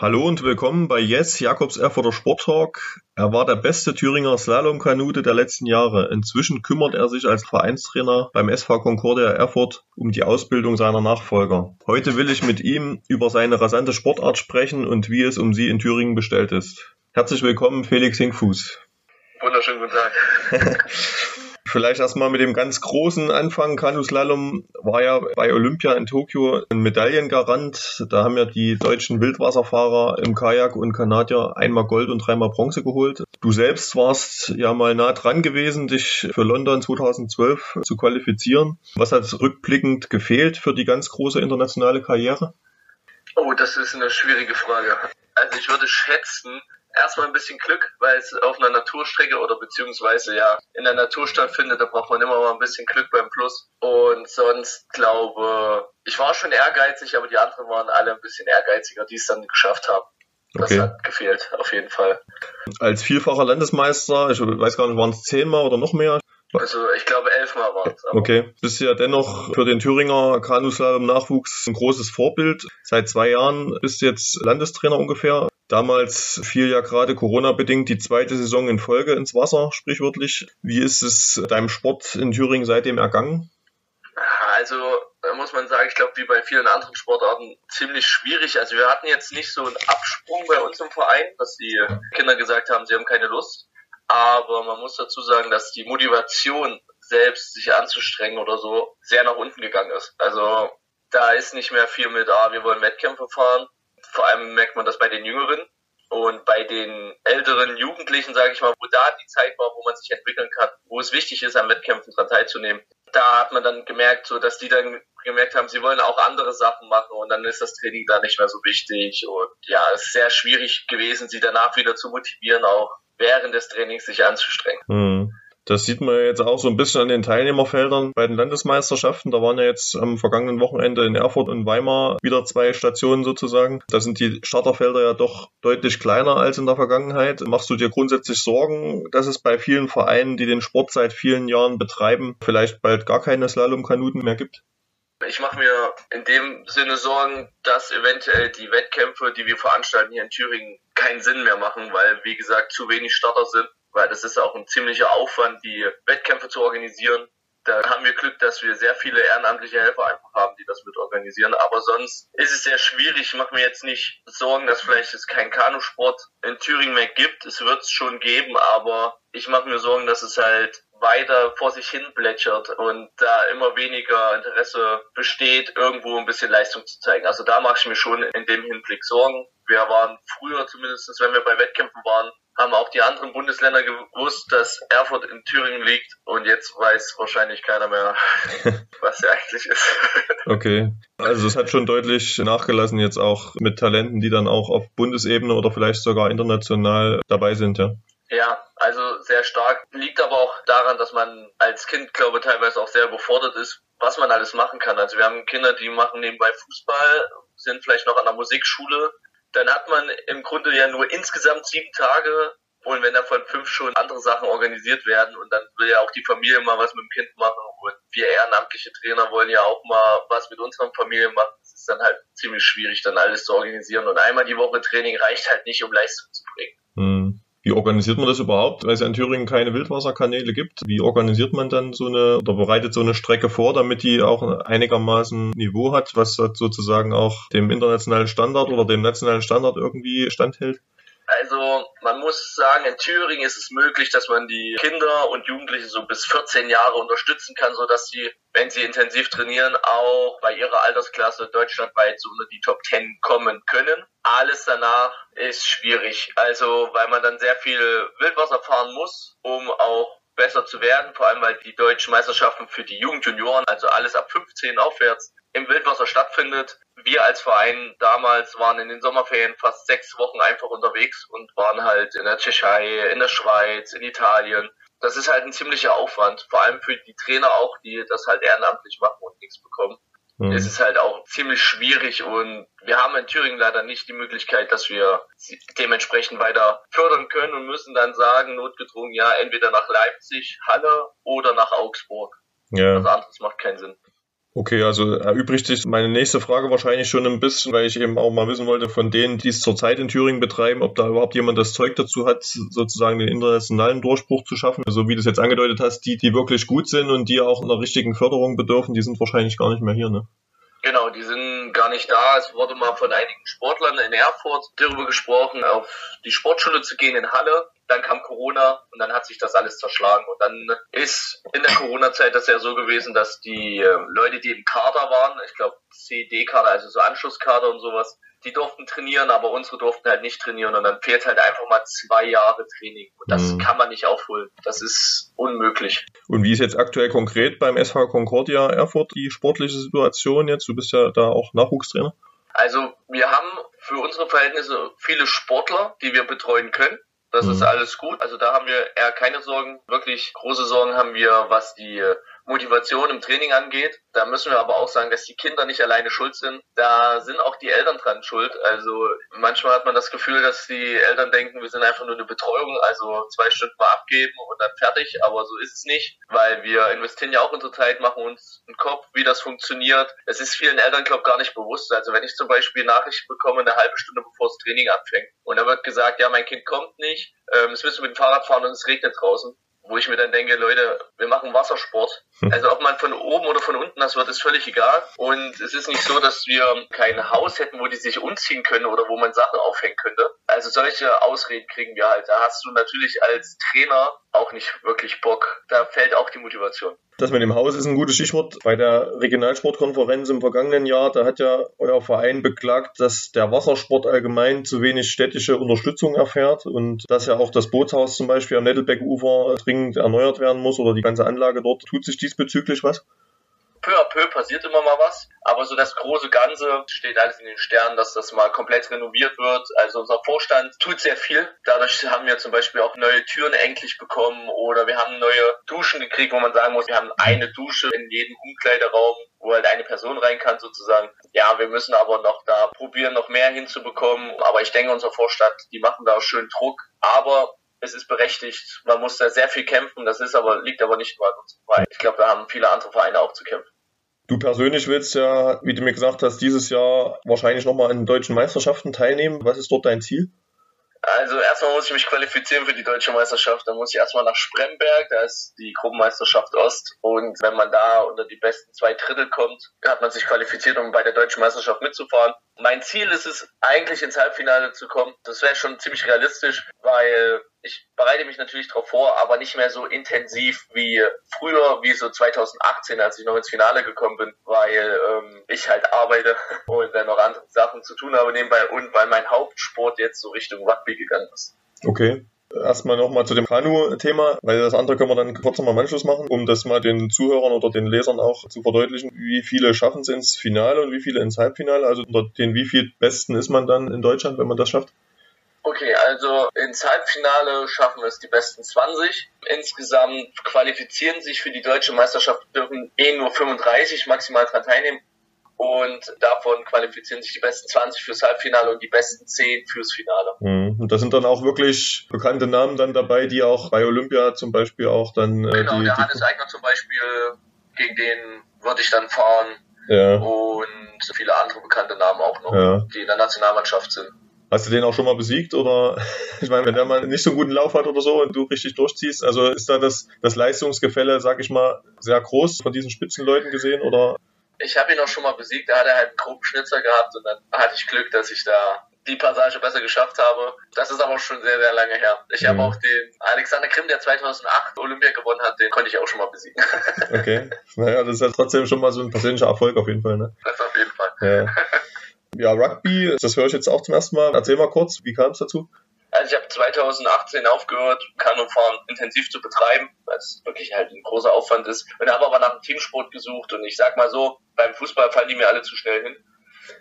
Hallo und willkommen bei Yes, Jakobs Erfurter Sporttalk. Er war der beste Thüringer Slalomkanute der letzten Jahre. Inzwischen kümmert er sich als Vereinstrainer beim SV Concordia Erfurt um die Ausbildung seiner Nachfolger. Heute will ich mit ihm über seine rasante Sportart sprechen und wie es um sie in Thüringen bestellt ist. Herzlich willkommen, Felix Hinkfuß. Wunderschönen guten Tag. Vielleicht erstmal mit dem ganz großen Anfang. Kanuslalom war ja bei Olympia in Tokio ein Medaillengarant. Da haben ja die deutschen Wildwasserfahrer im Kajak und Kanadier einmal Gold und dreimal Bronze geholt. Du selbst warst ja mal nah dran gewesen, dich für London 2012 zu qualifizieren. Was hat rückblickend gefehlt für die ganz große internationale Karriere? Oh, das ist eine schwierige Frage. Also ich würde schätzen, erstmal ein bisschen Glück, weil es auf einer Naturstrecke oder beziehungsweise ja in der Natur stattfindet, da braucht man immer mal ein bisschen Glück beim Plus. Und sonst glaube ich war schon ehrgeizig, aber die anderen waren alle ein bisschen ehrgeiziger, die es dann geschafft haben. Das okay. hat gefehlt, auf jeden Fall. Als vielfacher Landesmeister, ich weiß gar nicht, waren es zehnmal oder noch mehr? Also ich glaube elfmal waren es. Okay. Bist ja dennoch für den Thüringer Kanuslalom-Nachwuchs ein großes Vorbild. Seit zwei Jahren bist du jetzt Landestrainer ungefähr. Damals fiel ja gerade Corona-bedingt die zweite Saison in Folge ins Wasser, sprichwörtlich. Wie ist es deinem Sport in Thüringen seitdem ergangen? Also muss man sagen, ich glaube, wie bei vielen anderen Sportarten ziemlich schwierig. Also wir hatten jetzt nicht so einen Absprung bei uns im Verein, dass die Kinder gesagt haben, sie haben keine Lust. Aber man muss dazu sagen, dass die Motivation selbst sich anzustrengen oder so sehr nach unten gegangen ist. Also da ist nicht mehr viel mit, ah, wir wollen Wettkämpfe fahren, vor allem merkt man das bei den Jüngeren und bei den älteren Jugendlichen, sage ich mal, wo da die Zeit war, wo man sich entwickeln kann, wo es wichtig ist, an Wettkämpfen daran teilzunehmen. Da hat man dann gemerkt, so dass die dann gemerkt haben, sie wollen auch andere Sachen machen und dann ist das Training da nicht mehr so wichtig und ja, es ist sehr schwierig gewesen, sie danach wieder zu motivieren, auch während des Trainings sich anzustrengen. Mhm. Das sieht man jetzt auch so ein bisschen an den Teilnehmerfeldern bei den Landesmeisterschaften. Da waren ja jetzt am vergangenen Wochenende in Erfurt und Weimar wieder zwei Stationen sozusagen. Da sind die Starterfelder ja doch deutlich kleiner als in der Vergangenheit. Machst du dir grundsätzlich Sorgen, dass es bei vielen Vereinen, die den Sport seit vielen Jahren betreiben, vielleicht bald gar keine Slalomkanuten mehr gibt? Ich mache mir in dem Sinne Sorgen, dass eventuell die Wettkämpfe, die wir veranstalten hier in Thüringen, keinen Sinn mehr machen, weil, wie gesagt, zu wenig Starter sind weil das ist auch ein ziemlicher Aufwand, die Wettkämpfe zu organisieren. Da haben wir Glück, dass wir sehr viele ehrenamtliche Helfer einfach haben, die das mit organisieren. Aber sonst ist es sehr schwierig. Ich mache mir jetzt nicht Sorgen, dass vielleicht es keinen Kanusport in Thüringen mehr gibt. Es wird es schon geben, aber ich mache mir Sorgen, dass es halt weiter vor sich hin plätschert und da immer weniger Interesse besteht, irgendwo ein bisschen Leistung zu zeigen. Also da mache ich mir schon in dem Hinblick Sorgen. Wir waren früher zumindest, wenn wir bei Wettkämpfen waren, haben auch die anderen Bundesländer gewusst, dass Erfurt in Thüringen liegt und jetzt weiß wahrscheinlich keiner mehr, was er eigentlich ist. okay. Also es hat schon deutlich nachgelassen jetzt auch mit Talenten, die dann auch auf Bundesebene oder vielleicht sogar international dabei sind, ja. Ja, also sehr stark. Liegt aber auch daran, dass man als Kind, glaube ich, teilweise auch sehr überfordert ist, was man alles machen kann. Also wir haben Kinder, die machen nebenbei Fußball, sind vielleicht noch an der Musikschule, dann hat man im Grunde ja nur insgesamt sieben Tage und wenn davon fünf schon andere Sachen organisiert werden und dann will ja auch die Familie mal was mit dem Kind machen und wir ehrenamtliche Trainer wollen ja auch mal was mit unseren Familien machen. Das ist dann halt ziemlich schwierig, dann alles zu organisieren und einmal die Woche Training reicht halt nicht, um Leistung zu bringen. Hm. Wie organisiert man das überhaupt? Weil es ja in Thüringen keine Wildwasserkanäle gibt. Wie organisiert man dann so eine oder bereitet so eine Strecke vor, damit die auch einigermaßen Niveau hat, was sozusagen auch dem internationalen Standard oder dem nationalen Standard irgendwie standhält? Also man muss sagen, in Thüringen ist es möglich, dass man die Kinder und Jugendliche so bis 14 Jahre unterstützen kann, so dass sie, wenn sie intensiv trainieren, auch bei ihrer Altersklasse deutschlandweit so unter die Top 10 kommen können. Alles danach ist schwierig, also weil man dann sehr viel Wildwasser fahren muss, um auch besser zu werden, vor allem weil die deutschen Meisterschaften für die Jugendjunioren, also alles ab 15 aufwärts, im Wildwasser stattfindet. Wir als Verein damals waren in den Sommerferien fast sechs Wochen einfach unterwegs und waren halt in der Tschechei, in der Schweiz, in Italien. das ist halt ein ziemlicher Aufwand, vor allem für die Trainer auch, die das halt ehrenamtlich machen und nichts bekommen. Mhm. Es ist halt auch ziemlich schwierig und wir haben in Thüringen leider nicht die Möglichkeit, dass wir sie dementsprechend weiter fördern können und müssen dann sagen, notgedrungen, ja, entweder nach Leipzig, Halle oder nach Augsburg. Ja. Was anderes macht keinen Sinn. Okay, also erübrigt sich meine nächste Frage wahrscheinlich schon ein bisschen, weil ich eben auch mal wissen wollte von denen, die es zurzeit in Thüringen betreiben, ob da überhaupt jemand das Zeug dazu hat, sozusagen den internationalen Durchbruch zu schaffen. So also, wie du es jetzt angedeutet hast, die, die wirklich gut sind und die auch einer richtigen Förderung bedürfen, die sind wahrscheinlich gar nicht mehr hier, ne? Genau, die sind gar nicht da. Es wurde mal von einigen Sportlern in Erfurt darüber gesprochen, auf die Sportschule zu gehen in Halle. Dann kam Corona und dann hat sich das alles zerschlagen. Und dann ist in der Corona-Zeit das ja so gewesen, dass die äh, Leute, die im Kader waren, ich glaube CD-Kader, also so Anschlusskader und sowas, die durften trainieren, aber unsere durften halt nicht trainieren und dann fehlt halt einfach mal zwei Jahre Training und das mhm. kann man nicht aufholen. Das ist unmöglich. Und wie ist jetzt aktuell konkret beim SV Concordia Erfurt die sportliche Situation jetzt? Du bist ja da auch Nachwuchstrainer. Also wir haben für unsere Verhältnisse viele Sportler, die wir betreuen können. Das mhm. ist alles gut. Also da haben wir eher keine Sorgen. Wirklich große Sorgen haben wir, was die Motivation im Training angeht. Da müssen wir aber auch sagen, dass die Kinder nicht alleine schuld sind. Da sind auch die Eltern dran schuld. Also manchmal hat man das Gefühl, dass die Eltern denken, wir sind einfach nur eine Betreuung, also zwei Stunden mal abgeben und dann fertig. Aber so ist es nicht, weil wir investieren ja auch unsere Zeit, machen uns einen Kopf, wie das funktioniert. Es ist vielen Eltern, glaube ich, gar nicht bewusst. Also wenn ich zum Beispiel Nachrichten bekomme, eine halbe Stunde bevor das Training anfängt und da wird gesagt, ja, mein Kind kommt nicht, ähm, es müssen mit dem Fahrrad fahren und es regnet draußen wo ich mir dann denke, Leute, wir machen Wassersport. Hm. Also ob man von oben oder von unten das wird, ist völlig egal. Und es ist nicht so, dass wir kein Haus hätten, wo die sich umziehen können oder wo man Sachen aufhängen könnte. Also solche Ausreden kriegen wir halt. Da hast du natürlich als Trainer auch nicht wirklich Bock. Da fällt auch die Motivation. Das mit dem Haus ist ein gutes Stichwort. Bei der Regionalsportkonferenz im vergangenen Jahr, da hat ja euer Verein beklagt, dass der Wassersport allgemein zu wenig städtische Unterstützung erfährt und dass ja auch das Bootshaus zum Beispiel am Nettelbeckufer dringend erneuert werden muss oder die ganze Anlage dort. Tut sich diesbezüglich was? Peu à peu passiert immer mal was, aber so das große Ganze steht alles in den Sternen, dass das mal komplett renoviert wird. Also unser Vorstand tut sehr viel. Dadurch haben wir zum Beispiel auch neue Türen endlich bekommen oder wir haben neue Duschen gekriegt, wo man sagen muss, wir haben eine Dusche in jedem Umkleideraum, wo halt eine Person rein kann sozusagen. Ja, wir müssen aber noch da probieren, noch mehr hinzubekommen. Aber ich denke, unser Vorstand, die machen da schön Druck. Aber es ist berechtigt. Man muss da sehr viel kämpfen. Das ist aber, liegt aber nicht nur an uns Verein. Ich glaube, da haben viele andere Vereine auch zu kämpfen. Du persönlich willst ja, wie du mir gesagt hast, dieses Jahr wahrscheinlich nochmal an deutschen Meisterschaften teilnehmen. Was ist dort dein Ziel? Also erstmal muss ich mich qualifizieren für die deutsche Meisterschaft. Dann muss ich erstmal nach Spremberg, da ist die Gruppenmeisterschaft Ost. Und wenn man da unter die besten zwei Drittel kommt, hat man sich qualifiziert, um bei der deutschen Meisterschaft mitzufahren. Mein Ziel ist es, eigentlich ins Halbfinale zu kommen. Das wäre schon ziemlich realistisch, weil ich bereite mich natürlich darauf vor, aber nicht mehr so intensiv wie früher, wie so 2018, als ich noch ins Finale gekommen bin, weil ähm, ich halt arbeite und dann noch andere Sachen zu tun habe nebenbei und weil mein Hauptsport jetzt so Richtung Rugby gegangen ist. Okay. Erstmal nochmal zu dem Kanu-Thema, weil das andere können wir dann kurz nochmal im Anschluss machen, um das mal den Zuhörern oder den Lesern auch zu verdeutlichen, wie viele schaffen es ins Finale und wie viele ins Halbfinale, also unter den wie viel Besten ist man dann in Deutschland, wenn man das schafft? Okay, also ins Halbfinale schaffen es die besten 20. Insgesamt qualifizieren sich für die deutsche Meisterschaft dürfen eh nur 35 maximal daran teilnehmen. Und davon qualifizieren sich die besten 20 fürs Halbfinale und die besten 10 fürs Finale. Mhm. Und da sind dann auch wirklich bekannte Namen dann dabei, die auch bei Olympia zum Beispiel auch dann. Äh, genau, die, der Hannes Eigner zum Beispiel, gegen den würde ich dann fahren. Ja. Und viele andere bekannte Namen auch noch, ja. die in der Nationalmannschaft sind. Hast du den auch schon mal besiegt oder ich meine, wenn der mal nicht so einen guten Lauf hat oder so und du richtig durchziehst, also ist da das, das Leistungsgefälle, sag ich mal, sehr groß von diesen Spitzenleuten gesehen oder? Ich habe ihn auch schon mal besiegt, da hat er halt einen groben Schnitzer gehabt und dann hatte ich Glück, dass ich da die Passage besser geschafft habe. Das ist aber schon sehr, sehr lange her. Ich mhm. habe auch den Alexander Grimm, der 2008 Olympia gewonnen hat, den konnte ich auch schon mal besiegen. Okay. Naja, das ist ja trotzdem schon mal so ein persönlicher Erfolg auf jeden Fall, ne? Das auf jeden Fall. Ja. Ja, Rugby, das höre ich jetzt auch zum ersten Mal. Erzähl mal kurz, wie kam es dazu? Also ich habe 2018 aufgehört, Kanufahren intensiv zu betreiben, weil es wirklich halt ein großer Aufwand ist. Und habe aber nach einem Teamsport gesucht und ich sag mal so, beim Fußball fallen die mir alle zu schnell hin.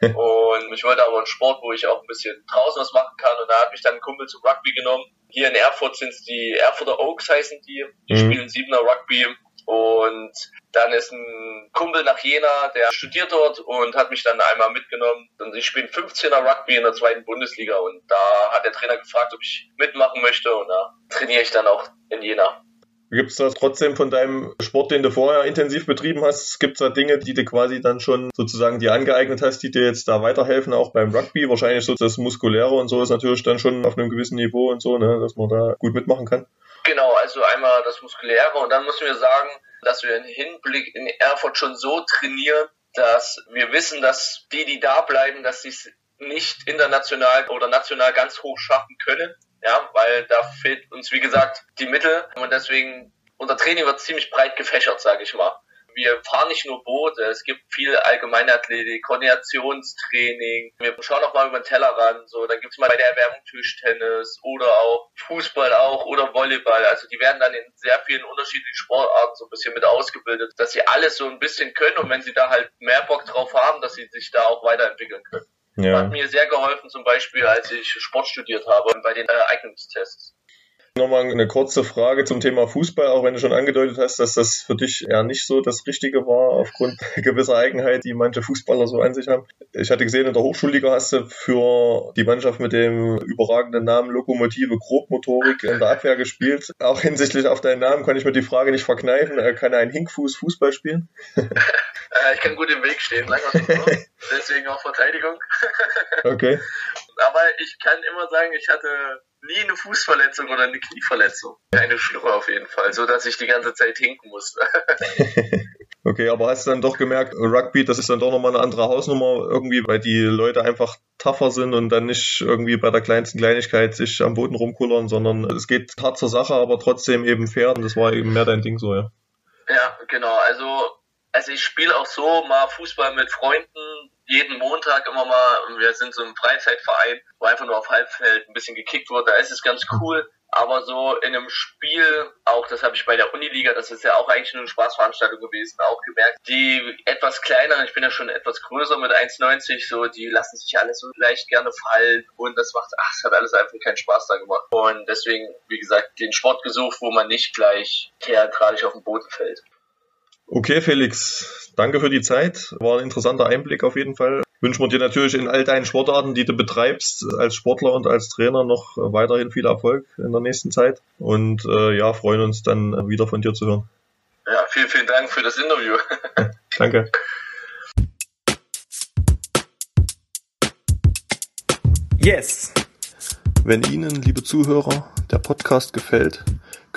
und ich wollte aber einen Sport, wo ich auch ein bisschen draußen was machen kann. Und da hat mich dann ein Kumpel zum Rugby genommen. Hier in Erfurt sind es die Erfurter Oaks heißen die. Die mhm. spielen Siebener Rugby. Und dann ist ein Kumpel nach Jena, der studiert dort und hat mich dann einmal mitgenommen. Und ich spiele 15er Rugby in der zweiten Bundesliga. Und da hat der Trainer gefragt, ob ich mitmachen möchte. Und da trainiere ich dann auch in Jena. Gibt es da trotzdem von deinem Sport, den du vorher intensiv betrieben hast, gibt es da Dinge, die du quasi dann schon sozusagen dir angeeignet hast, die dir jetzt da weiterhelfen, auch beim Rugby? Wahrscheinlich so das Muskuläre und so ist natürlich dann schon auf einem gewissen Niveau und so, ne, dass man da gut mitmachen kann. Also einmal das Muskuläre und dann müssen wir sagen, dass wir im Hinblick in Erfurt schon so trainieren, dass wir wissen, dass die, die da bleiben, dass sie es nicht international oder national ganz hoch schaffen können ja, weil da fehlt uns, wie gesagt, die Mittel und deswegen, unser Training wird ziemlich breit gefächert, sage ich mal. Wir fahren nicht nur Boote, es gibt viel Allgemeinathletik, Koordinationstraining. Wir schauen auch mal über den Tellerrand, so, dann gibt's mal bei der Erwärmung Tischtennis oder auch Fußball auch oder Volleyball. Also die werden dann in sehr vielen unterschiedlichen Sportarten so ein bisschen mit ausgebildet, dass sie alles so ein bisschen können und wenn sie da halt mehr Bock drauf haben, dass sie sich da auch weiterentwickeln können. Ja. Hat mir sehr geholfen, zum Beispiel, als ich Sport studiert habe bei den äh, Eignungstests. Nochmal eine kurze Frage zum Thema Fußball, auch wenn du schon angedeutet hast, dass das für dich eher nicht so das Richtige war, aufgrund gewisser Eigenheit, die manche Fußballer so an sich haben. Ich hatte gesehen, in der Hochschulliga hast du für die Mannschaft mit dem überragenden Namen Lokomotive Grobmotorik in der Abwehr gespielt. Auch hinsichtlich auf deinen Namen kann ich mir die Frage nicht verkneifen. Kann er ein Hinkfuß Fußball spielen? Äh, ich kann gut im Weg stehen, langer Deswegen auch Verteidigung. okay. Aber ich kann immer sagen, ich hatte nie eine Fußverletzung oder eine Knieverletzung. Keine schlimme auf jeden Fall, so dass ich die ganze Zeit hinken musste. okay, aber hast du dann doch gemerkt, Rugby, das ist dann doch nochmal eine andere Hausnummer irgendwie, weil die Leute einfach tougher sind und dann nicht irgendwie bei der kleinsten Kleinigkeit sich am Boden rumkullern, sondern es geht hart zur Sache, aber trotzdem eben fair und das war eben mehr dein Ding so, ja. Ja, genau. Also also ich spiele auch so mal Fußball mit Freunden, jeden Montag immer mal, wir sind so ein Freizeitverein, wo einfach nur auf Halbfeld ein bisschen gekickt wird, da ist es ganz cool. Aber so in einem Spiel, auch das habe ich bei der Uniliga, das ist ja auch eigentlich nur eine Spaßveranstaltung gewesen, auch gemerkt, die etwas kleineren, ich bin ja schon etwas größer mit 1,90, so, die lassen sich alles so leicht gerne fallen und das macht, ach, es hat alles einfach keinen Spaß da gemacht. Und deswegen, wie gesagt, den Sport gesucht, wo man nicht gleich theatralisch auf den Boden fällt. Okay, Felix, danke für die Zeit. War ein interessanter Einblick auf jeden Fall. Wünschen wir dir natürlich in all deinen Sportarten, die du betreibst, als Sportler und als Trainer noch weiterhin viel Erfolg in der nächsten Zeit. Und äh, ja, freuen uns dann wieder von dir zu hören. Ja, vielen, vielen Dank für das Interview. danke. Yes! Wenn Ihnen, liebe Zuhörer, der Podcast gefällt,